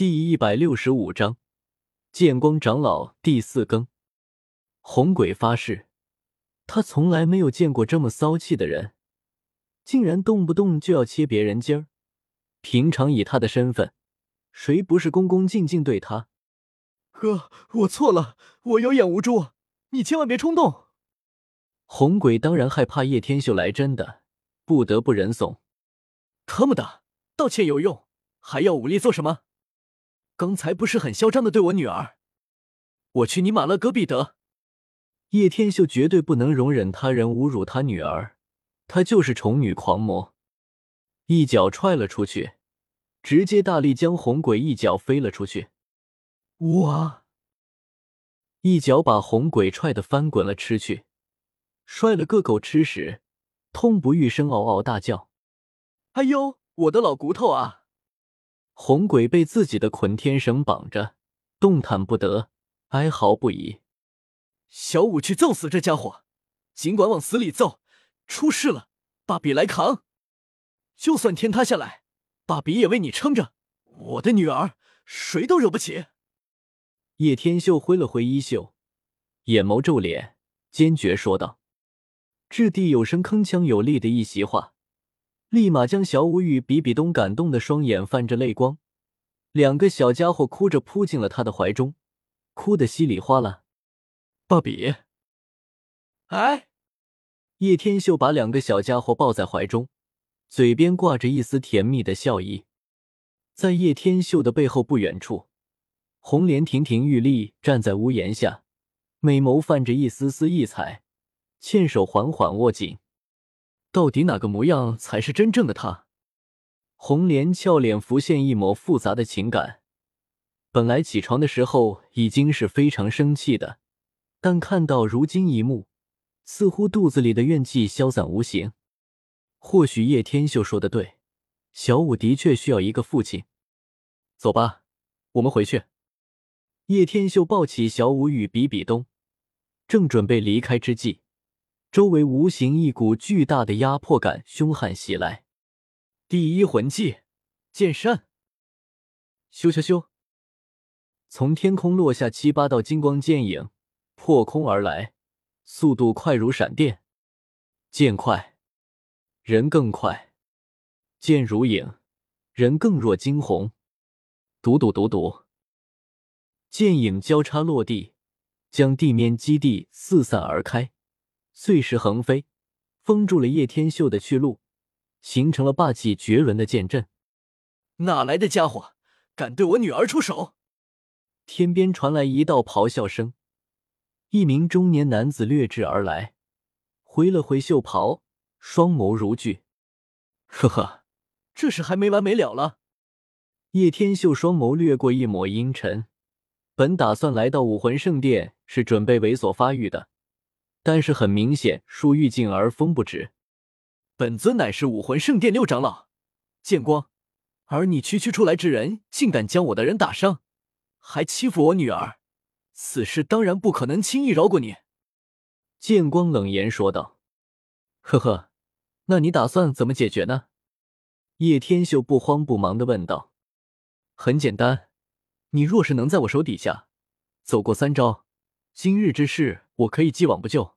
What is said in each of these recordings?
第一百六十五章，剑光长老第四更。红鬼发誓，他从来没有见过这么骚气的人，竟然动不动就要切别人筋儿。平常以他的身份，谁不是恭恭敬敬对他？哥，我错了，我有眼无珠，你千万别冲动。红鬼当然害怕叶天秀来真的，不得不人怂。他妈的，道歉有用，还要武力做什么？刚才不是很嚣张的对我女儿？我去你马勒戈壁得！叶天秀绝对不能容忍他人侮辱他女儿，他就是宠女狂魔。一脚踹了出去，直接大力将红鬼一脚飞了出去。哇！一脚把红鬼踹得翻滚了吃去，摔了个狗吃屎，痛不欲生，嗷嗷大叫：“哎呦，我的老骨头啊！”红鬼被自己的捆天绳绑着，动弹不得，哀嚎不已。小五去揍死这家伙，尽管往死里揍，出事了，爸比来扛。就算天塌下来，爸比也为你撑着。我的女儿，谁都惹不起。叶天秀挥了挥衣袖，眼眸皱脸，坚决说道：“掷地有声、铿锵有力的一席话。”立马将小五与比比东感动的双眼泛着泪光，两个小家伙哭着扑进了他的怀中，哭得稀里哗啦。爸比，哎！叶天秀把两个小家伙抱在怀中，嘴边挂着一丝甜蜜的笑意。在叶天秀的背后不远处，红莲亭亭玉立站在屋檐下，美眸泛着一丝丝异彩，纤手缓缓握紧。到底哪个模样才是真正的他？红莲俏脸浮现一抹复杂的情感。本来起床的时候已经是非常生气的，但看到如今一幕，似乎肚子里的怨气消散无形。或许叶天秀说的对，小五的确需要一个父亲。走吧，我们回去。叶天秀抱起小五与比比东，正准备离开之际。周围无形一股巨大的压迫感凶悍袭来，第一魂技剑山，咻咻咻！从天空落下七八道金光剑影，破空而来，速度快如闪电。剑快，人更快；剑如影，人更若惊鸿。独独独独，剑影交叉落地，将地面击地四散而开。碎石横飞，封住了叶天秀的去路，形成了霸气绝伦的剑阵。哪来的家伙敢对我女儿出手？天边传来一道咆哮声，一名中年男子掠至而来，挥了挥袖袍，双眸如炬。呵呵，这事还没完没了了。叶天秀双眸掠过一抹阴沉，本打算来到武魂圣殿，是准备猥琐发育的。但是很明显，树欲静而风不止。本尊乃是武魂圣殿六长老剑光，而你区区出来之人，竟敢将我的人打伤，还欺负我女儿，此事当然不可能轻易饶过你。剑光冷言说道：“呵呵，那你打算怎么解决呢？”叶天秀不慌不忙的问道：“很简单，你若是能在我手底下走过三招。”今日之事，我可以既往不咎。”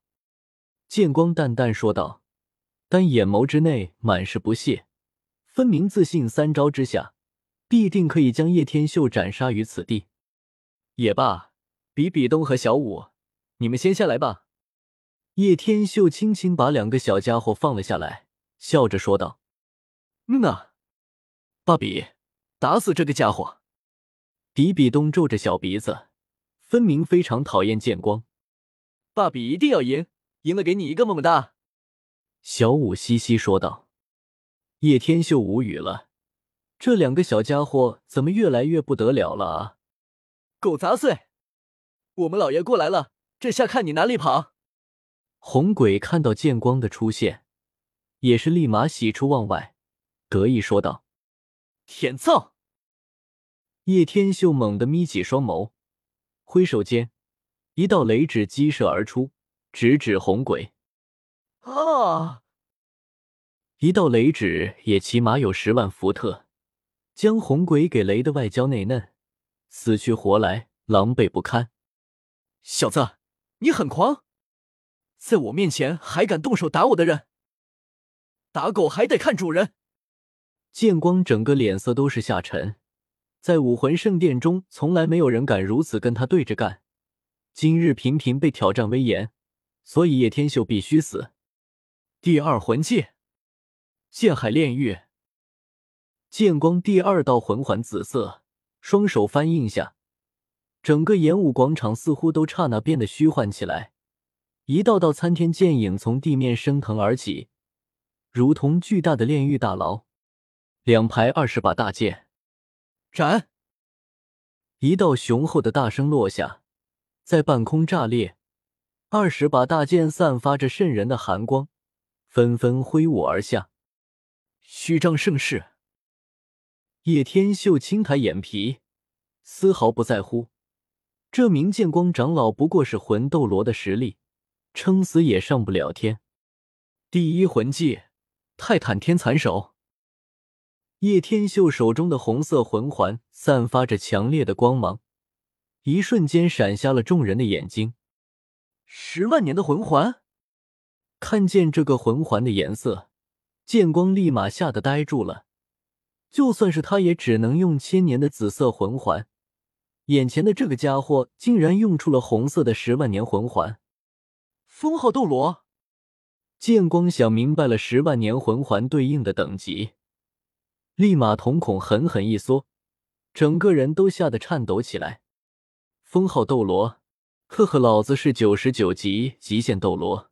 剑光淡淡说道，但眼眸之内满是不屑，分明自信三招之下必定可以将叶天秀斩杀于此地。也罢，比比东和小五，你们先下来吧。叶天秀轻轻把两个小家伙放了下来，笑着说道：“嗯呐，爸比，打死这个家伙。”比比东皱着小鼻子。分明非常讨厌剑光，爸比一定要赢，赢了给你一个么么哒。小五嘻嘻说道。叶天秀无语了，这两个小家伙怎么越来越不得了了啊！狗杂碎，我们老爷过来了，这下看你哪里跑！红鬼看到剑光的出现，也是立马喜出望外，得意说道：“天造！”叶天秀猛地眯起双眸。挥手间，一道雷指激射而出，直指红鬼。啊！一道雷指也起码有十万伏特，将红鬼给雷的外焦内嫩，死去活来，狼狈不堪。小子，你很狂，在我面前还敢动手打我的人，打狗还得看主人。剑光整个脸色都是下沉，在武魂圣殿中，从来没有人敢如此跟他对着干。今日频频被挑战威严，所以叶天秀必须死。第二魂戒，剑海炼狱。剑光第二道魂环紫色，双手翻印下，整个演武广场似乎都刹那变得虚幻起来。一道道参天剑影从地面升腾而起，如同巨大的炼狱大牢。两排二十把大剑，斩！一道雄厚的大声落下，在半空炸裂。二十把大剑散发着渗人的寒光，纷纷挥舞而下。虚张声势。叶天秀轻抬眼皮，丝毫不在乎。这名剑光长老不过是魂斗罗的实力，撑死也上不了天。第一魂技，泰坦天蚕手。叶天秀手中的红色魂环散发着强烈的光芒，一瞬间闪瞎了众人的眼睛。十万年的魂环，看见这个魂环的颜色，剑光立马吓得呆住了。就算是他，也只能用千年的紫色魂环。眼前的这个家伙竟然用出了红色的十万年魂环。封号斗罗，剑光想明白了十万年魂环对应的等级，立马瞳孔狠狠一缩，整个人都吓得颤抖起来。封号斗罗，呵呵，老子是九十九级极限斗罗。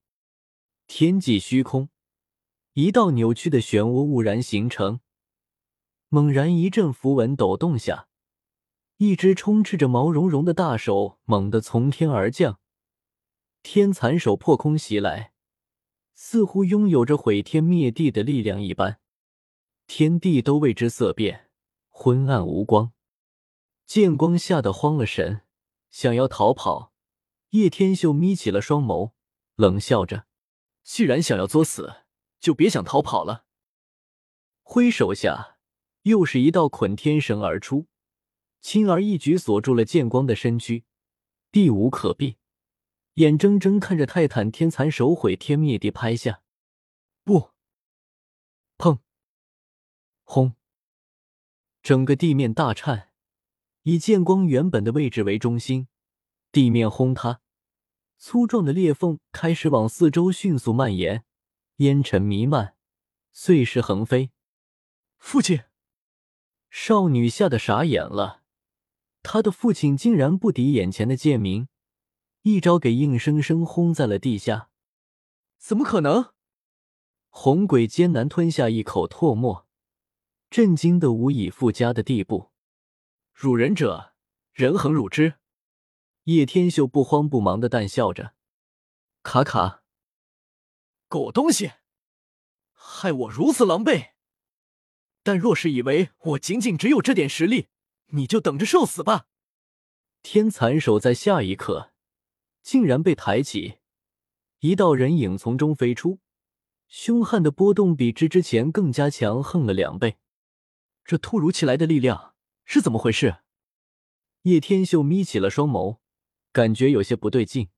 天际虚空，一道扭曲的漩涡兀然形成。猛然一阵符文抖动下，一只充斥着毛茸茸的大手猛地从天而降，天蚕手破空袭来，似乎拥有着毁天灭地的力量一般，天地都为之色变，昏暗无光。剑光吓得慌了神，想要逃跑。叶天秀眯起了双眸，冷笑着：“既然想要作死，就别想逃跑了。”挥手下。又是一道捆天绳而出，轻而易举锁住了剑光的身躯，避无可避，眼睁睁看着泰坦天蚕手毁天灭地拍下。不，砰，轰，整个地面大颤，以剑光原本的位置为中心，地面轰塌，粗壮的裂缝开始往四周迅速蔓延，烟尘弥漫，碎石横飞。父亲。少女吓得傻眼了，她的父亲竟然不敌眼前的剑明，一招给硬生生轰在了地下。怎么可能？红鬼艰难吞下一口唾沫，震惊的无以复加的地步。辱人者，人恒辱之。叶天秀不慌不忙的淡笑着。卡卡，狗东西，害我如此狼狈！但若是以为我仅仅只有这点实力，你就等着受死吧！天蚕手在下一刻竟然被抬起，一道人影从中飞出，凶悍的波动比之之前更加强横了两倍。这突如其来的力量是怎么回事？叶天秀眯起了双眸，感觉有些不对劲。